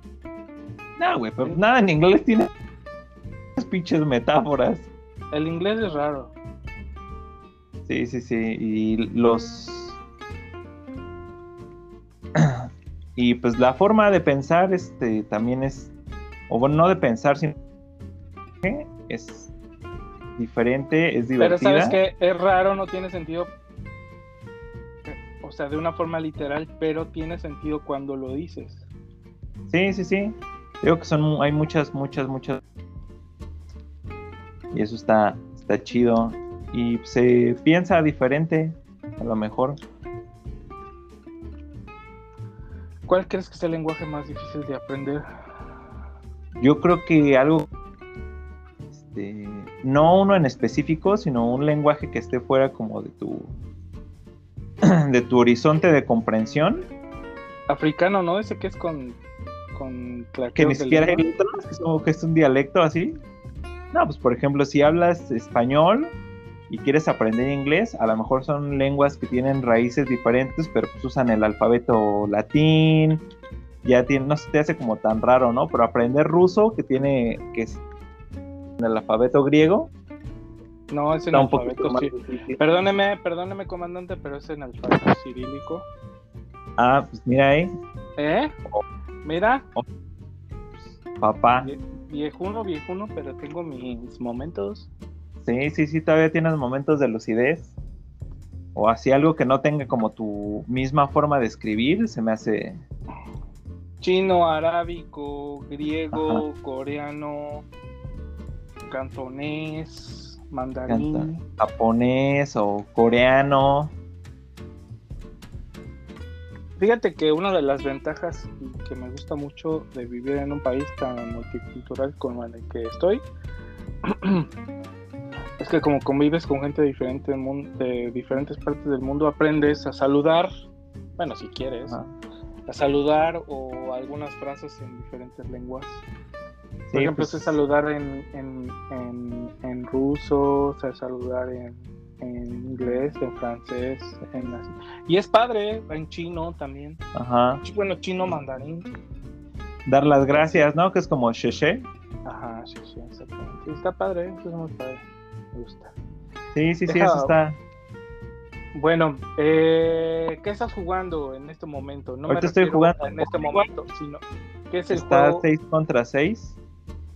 No, güey, pero nada en inglés tiene pinches metáforas. El inglés es raro. Sí, sí, sí. Y los. Y pues la forma de pensar este, también es, o bueno, no de pensar, sino es diferente, es divertida. Pero sabes que es raro, no tiene sentido. O sea, de una forma literal, pero tiene sentido cuando lo dices. Sí, sí, sí. Digo que son, hay muchas, muchas, muchas. Y eso está, está chido. Y se piensa diferente, a lo mejor. ¿Cuál crees que es el lenguaje más difícil de aprender? Yo creo que algo este, no uno en específico, sino un lenguaje que esté fuera como de tu de tu horizonte de comprensión. Africano, ¿no? Ese que es con con que ni siquiera hay letras, que es un dialecto así. No, pues por ejemplo, si hablas español y quieres aprender inglés, a lo mejor son lenguas que tienen raíces diferentes, pero pues usan el alfabeto latín, ya tiene, no se te hace como tan raro, ¿no? Pero aprender ruso, que tiene, que es en el alfabeto griego. No, es en el alfabeto Perdóneme, perdóneme, comandante, pero es en alfabeto cirílico. Ah, pues mira ahí. ¿Eh? Mira. Oh. Papá. Viejuno, viejuno, pero tengo mis momentos. Sí, sí, sí, todavía tienes momentos de lucidez. O así algo que no tenga como tu misma forma de escribir, se me hace. Chino, arábico, griego, coreano, cantonés, mandarín. japonés o coreano. Fíjate que una de las ventajas que me gusta mucho de vivir en un país tan multicultural como en el que estoy es que como convives con gente diferente de diferentes partes del mundo, aprendes a saludar, bueno, si quieres, a saludar o algunas frases en diferentes lenguas. Por ejemplo, pues... sé saludar en, en, en, ruso, sé saludar en, inglés, en francés, en y es padre, en chino también. Ajá. Bueno, chino mandarín. Dar las gracias, ¿no? Que es como sheshe. Ajá, sheshe, exactamente. está padre, eso es muy padre. Me gusta. Sí, sí, sí, eso está. Bueno, eh, ¿qué estás jugando en este momento? No Ahorita estoy jugando en este momento, sino ¿qué es el está 6 contra 6.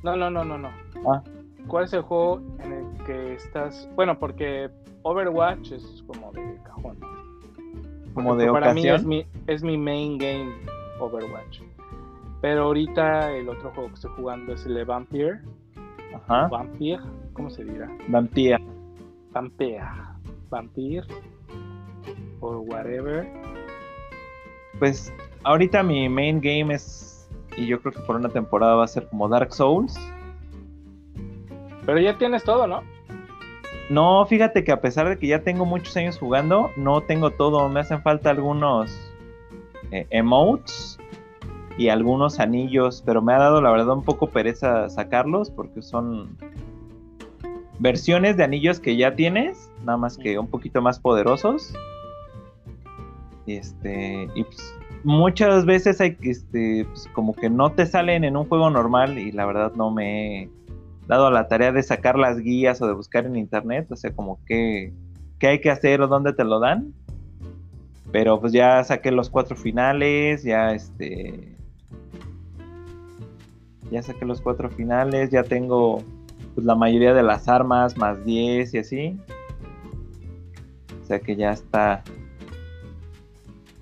No, no, no, no, no. Ah. ¿Cuál es el juego en el que estás? Bueno, porque Overwatch es como de cajón. Como de para mí es mi, es mi main game Overwatch. Pero ahorita el otro juego que estoy jugando es el de Vampire. Ajá. Vampire, ¿cómo se dirá? Vampire. Vampire. Vampire. O whatever. Pues ahorita mi main game es y yo creo que por una temporada va a ser como Dark Souls. Pero ya tienes todo, ¿no? No, fíjate que a pesar de que ya tengo muchos años jugando, no tengo todo. Me hacen falta algunos eh, emotes y algunos anillos, pero me ha dado la verdad un poco pereza sacarlos porque son versiones de anillos que ya tienes, nada más que un poquito más poderosos. Y este, y pues muchas veces hay este, pues como que no te salen en un juego normal y la verdad no me he dado a la tarea de sacar las guías o de buscar en internet, o sea, como que hay que hacer o dónde te lo dan. Pero pues ya saqué los cuatro finales, ya este ya saqué los cuatro finales, ya tengo pues, la mayoría de las armas más 10 y así. O sea que ya está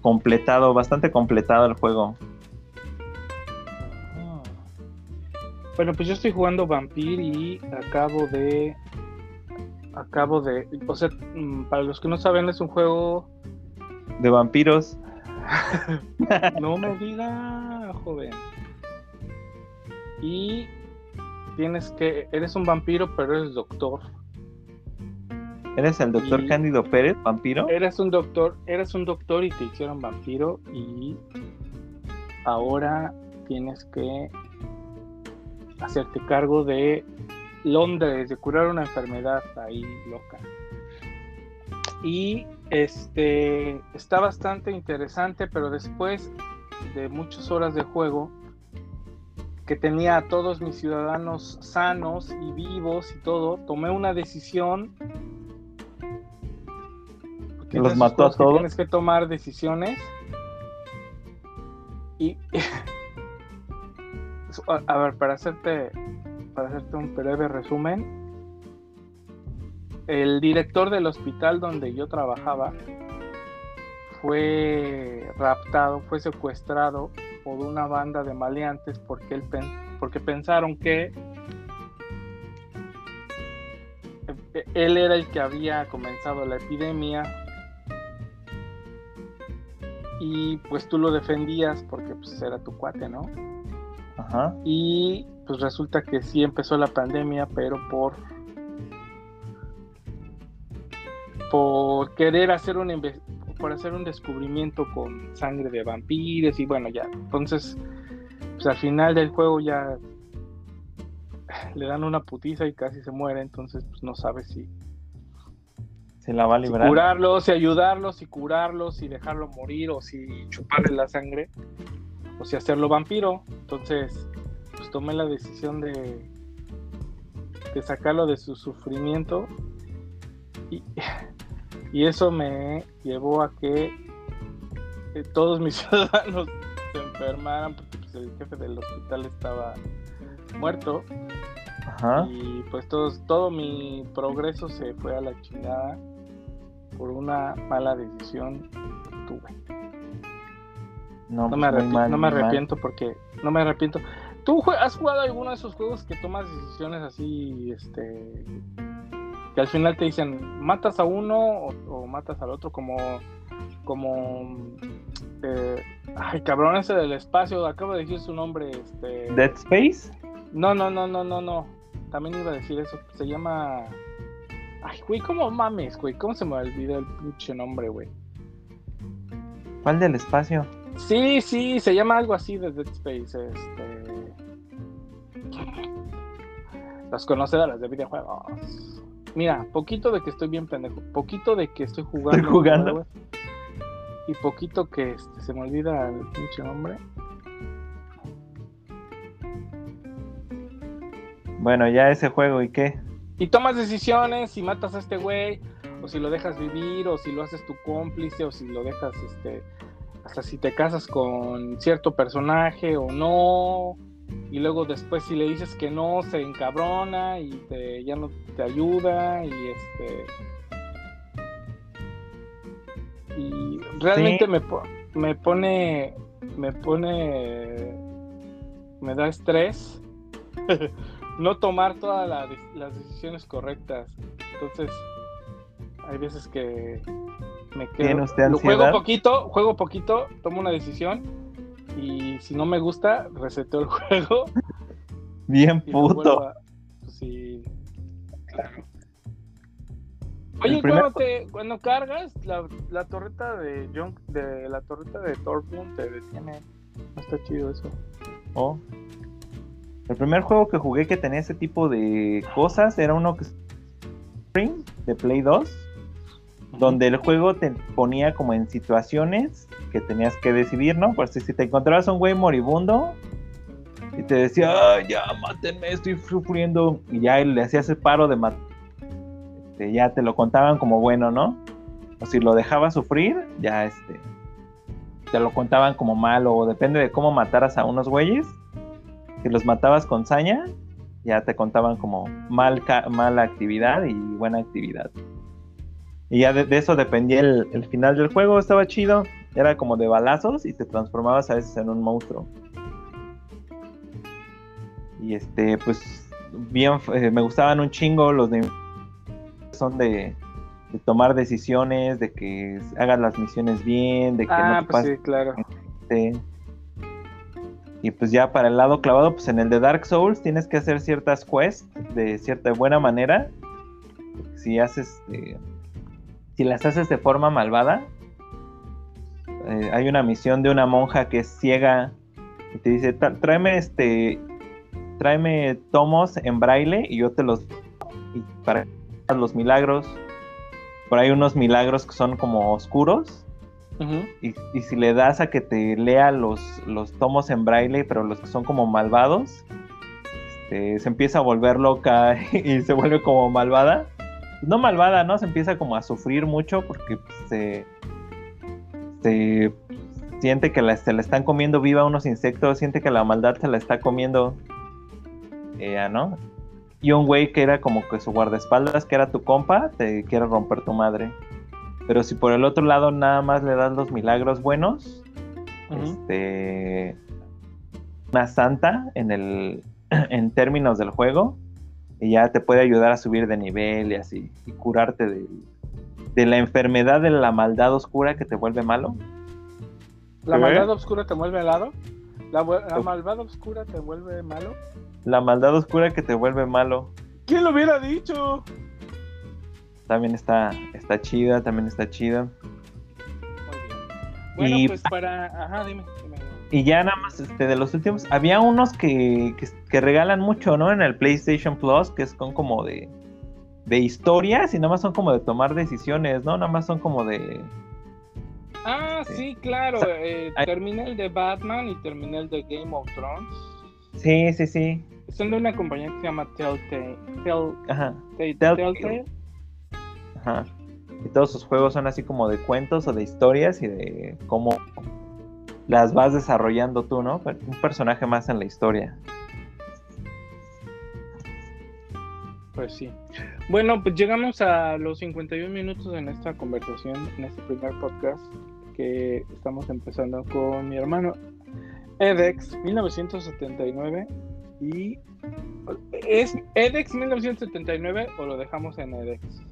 completado, bastante completado el juego. Ah. Bueno, pues yo estoy jugando Vampir y acabo de. Acabo de. O sea, mm, para los que no saben, es un juego. De vampiros. no me diga, joven. Y tienes que. Eres un vampiro, pero eres doctor. ¿Eres el doctor Cándido Pérez, vampiro? Eres un doctor, eres un doctor y te hicieron vampiro y ahora tienes que hacerte cargo de Londres, de curar una enfermedad ahí loca. Y este está bastante interesante, pero después de muchas horas de juego, que tenía a todos mis ciudadanos sanos y vivos y todo, tomé una decisión los mató a todos. Tienes que tomar decisiones. Y a, ver, para hacerte para hacerte un breve resumen, el director del hospital donde yo trabajaba fue raptado, fue secuestrado por una banda de maleantes porque, él, porque pensaron que él era el que había comenzado la epidemia y pues tú lo defendías porque pues era tu cuate, ¿no? Ajá. Y pues resulta que sí empezó la pandemia, pero por por querer hacer un por hacer un descubrimiento con sangre de vampiros y bueno ya entonces pues al final del juego ya le dan una putiza y casi se muere entonces pues no sabe si se la va a librar. curarlos, y ayudarlos, y curarlos, y dejarlo morir, o si chuparle la sangre, o si hacerlo vampiro. Entonces, pues tomé la decisión de, de sacarlo de su sufrimiento. Y, y eso me llevó a que todos mis ciudadanos se enfermaran, porque pues, el jefe del hospital estaba muerto. Y pues todos, todo mi progreso se fue a la chingada por una mala decisión que tuve. No, me, pues, arrepiento, no me arrepiento porque no me arrepiento. ¿Tú has jugado alguno de esos juegos que tomas decisiones así, este, que al final te dicen matas a uno o, matas al otro como, como, eh, ay cabrón ese del espacio, acabo de decir su nombre, este. Dead Space. No, no, no, no, no, no. También iba a decir eso. Se llama Ay, güey, ¿cómo mames, güey? ¿Cómo se me olvidó el pinche nombre, güey? ¿Cuál del espacio? Sí, sí, se llama algo así de Dead Space, este... Los conocedores de videojuegos. Mira, poquito de que estoy bien pendejo, poquito de que estoy jugando. Estoy jugando. y poquito que este, se me olvida el pinche nombre. Bueno, ya ese juego, ¿y qué? Y tomas decisiones si matas a este güey, o si lo dejas vivir, o si lo haces tu cómplice, o si lo dejas, este, hasta si te casas con cierto personaje o no. Y luego después si le dices que no, se encabrona y te, ya no te ayuda y este... Y realmente me, me pone, me pone, me da estrés no tomar todas las decisiones correctas. Entonces, hay veces que me quedo. Usted juego poquito, juego poquito, tomo una decisión y si no me gusta, reseteo el juego. Bien puto. Pues sí, claro. Oye, cuando, te, cuando cargas la, la torreta de Junk, de la torreta de Torpun te detiene. No está chido eso. Oh. El primer juego que jugué que tenía ese tipo de cosas era uno que de Play 2, donde el juego te ponía como en situaciones que tenías que decidir, ¿no? Por si, te encontrabas un güey moribundo y te decía, ya mátenme, estoy sufriendo, y ya le hacías el paro de matar, este, ya te lo contaban como bueno, ¿no? O si lo dejabas sufrir, ya este, te lo contaban como malo, o depende de cómo mataras a unos güeyes si los matabas con saña, ya te contaban como mal mala actividad y buena actividad. Y ya de, eso dependía el, final del juego, estaba chido. Era como de balazos y te transformabas a veces en un monstruo. Y este, pues, bien, eh, me gustaban un chingo los de... Son de, tomar decisiones, de que hagas las misiones bien, de que ah, no te pues sí, claro. Y pues ya para el lado clavado, pues en el de Dark Souls tienes que hacer ciertas quests de cierta buena manera. Si haces, eh, si las haces de forma malvada, eh, hay una misión de una monja que es ciega y te dice, tráeme este, tráeme tomos en braille y yo te los y para los milagros. Por ahí unos milagros que son como oscuros y, si le das a que te lea los, los tomos en braille, pero los que son como malvados, este, se empieza a volver loca y se vuelve como malvada. No malvada, ¿no? Se empieza como a sufrir mucho porque se, se, siente que se la están comiendo viva unos insectos, siente que la maldad se la está comiendo ella, ¿no? Y un güey que era como que su guardaespaldas, que era tu compa, te quiere romper tu madre. Pero si por el otro lado nada más le das los milagros buenos, este una santa en el en términos del juego y ya te puede ayudar a subir de nivel y así y curarte de, de la enfermedad de la maldad oscura que te vuelve malo. ¿La maldad oscura te vuelve helado? ¿La, ¿La maldad oscura te vuelve malo? La maldad oscura que te vuelve malo. ¿Quién lo hubiera dicho? También está, está chida, también está chida. Bueno, y... pues para. Ajá, dime, Y ya nada más, este, de los últimos, había unos que, que, regalan mucho, ¿no? En el PlayStation Plus, que son como de, de historias y nada más son como de tomar decisiones, ¿no? Nada más son como de. Ah, sí, claro. eh, terminé el de Batman y terminé el de Game of Thrones. Sí, sí, sí. Son de una compañía que se llama Telltale. Tell, Ajá. Telltale. Ajá. Y todos sus juegos son así como de cuentos o de historias y de cómo las vas desarrollando tú, ¿no? Un personaje más en la historia. Pues sí. Bueno, pues llegamos a los 51 minutos en esta conversación, en este primer podcast que estamos empezando con mi hermano Edex 1979 y ¿es Edex 1979 o lo dejamos en Edex?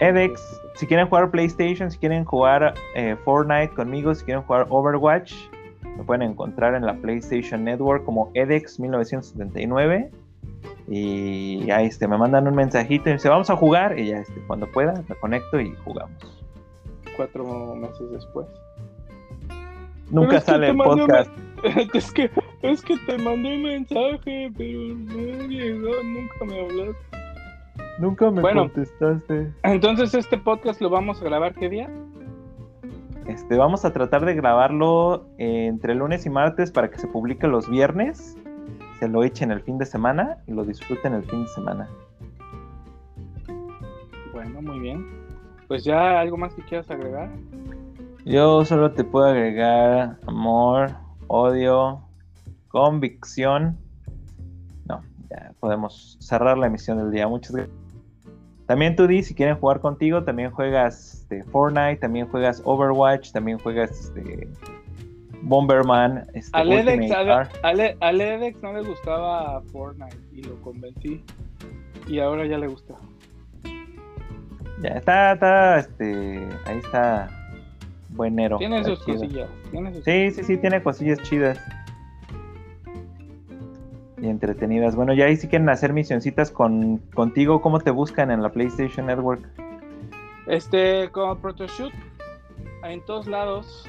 Edex, si quieren jugar PlayStation, si quieren jugar eh, Fortnite conmigo, si quieren jugar Overwatch, me pueden encontrar en la PlayStation Network como Edex 1979 y ahí este, me mandan un mensajito y me dicen vamos a jugar y ya este, cuando pueda me conecto y jugamos. Cuatro meses después. Nunca sale el podcast. Es que, es que te mandé un mensaje, pero no llegó, nunca me hablaste. Nunca me contestaste. Entonces, ¿este podcast lo vamos a grabar qué día? Este, vamos a tratar de grabarlo entre lunes y martes para que se publique los viernes. Se lo echen el fin de semana y lo disfruten el fin de semana. Bueno, muy bien. Pues ya, ¿algo más que quieras agregar? Yo solo te puedo agregar amor, odio, convicción. No, ya podemos cerrar la emisión del día. Muchas gracias. También tú di, si quieren jugar contigo, también juegas este, Fortnite, también juegas Overwatch, también juegas este, Bomberman. Este, a Ledex no le gustaba Fortnite y lo convencí. Y ahora ya le gusta. Ya está, está, este, ahí está buenero. Tiene sus cosillas. sí, sí, sí, tiene cosillas chidas. Y entretenidas. Bueno, ya ahí si quieren hacer misioncitas con, contigo, ¿cómo te buscan en la PlayStation Network? Este, como Protoshoot, en todos lados.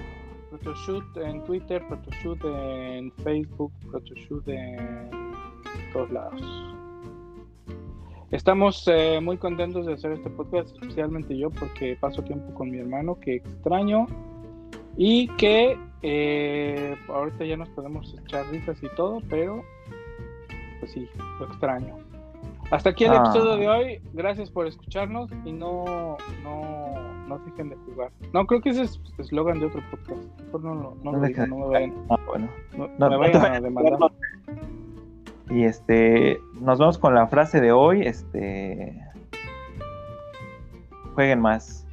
Protoshoot en Twitter, Protoshoot en Facebook, Protoshoot en todos lados. Estamos eh, muy contentos de hacer este podcast, especialmente yo, porque paso tiempo con mi hermano que extraño y que eh, ahorita ya nos podemos echar risas y todo, pero pues sí, lo extraño. Hasta aquí el ah. episodio de hoy. Gracias por escucharnos y no, no, no dejen de jugar. No, creo que ese es eslogan de otro podcast. Mejor no, no, no, lo digo, no me vayan, ah, bueno. no, me vayan a demandar. Y este, nos vamos con la frase de hoy, este, jueguen más.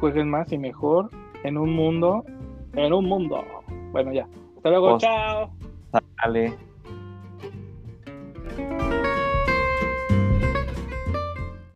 Jueguen más y mejor en un mundo, en un mundo. Bueno, ya. Hasta luego, chao. Dale. thank you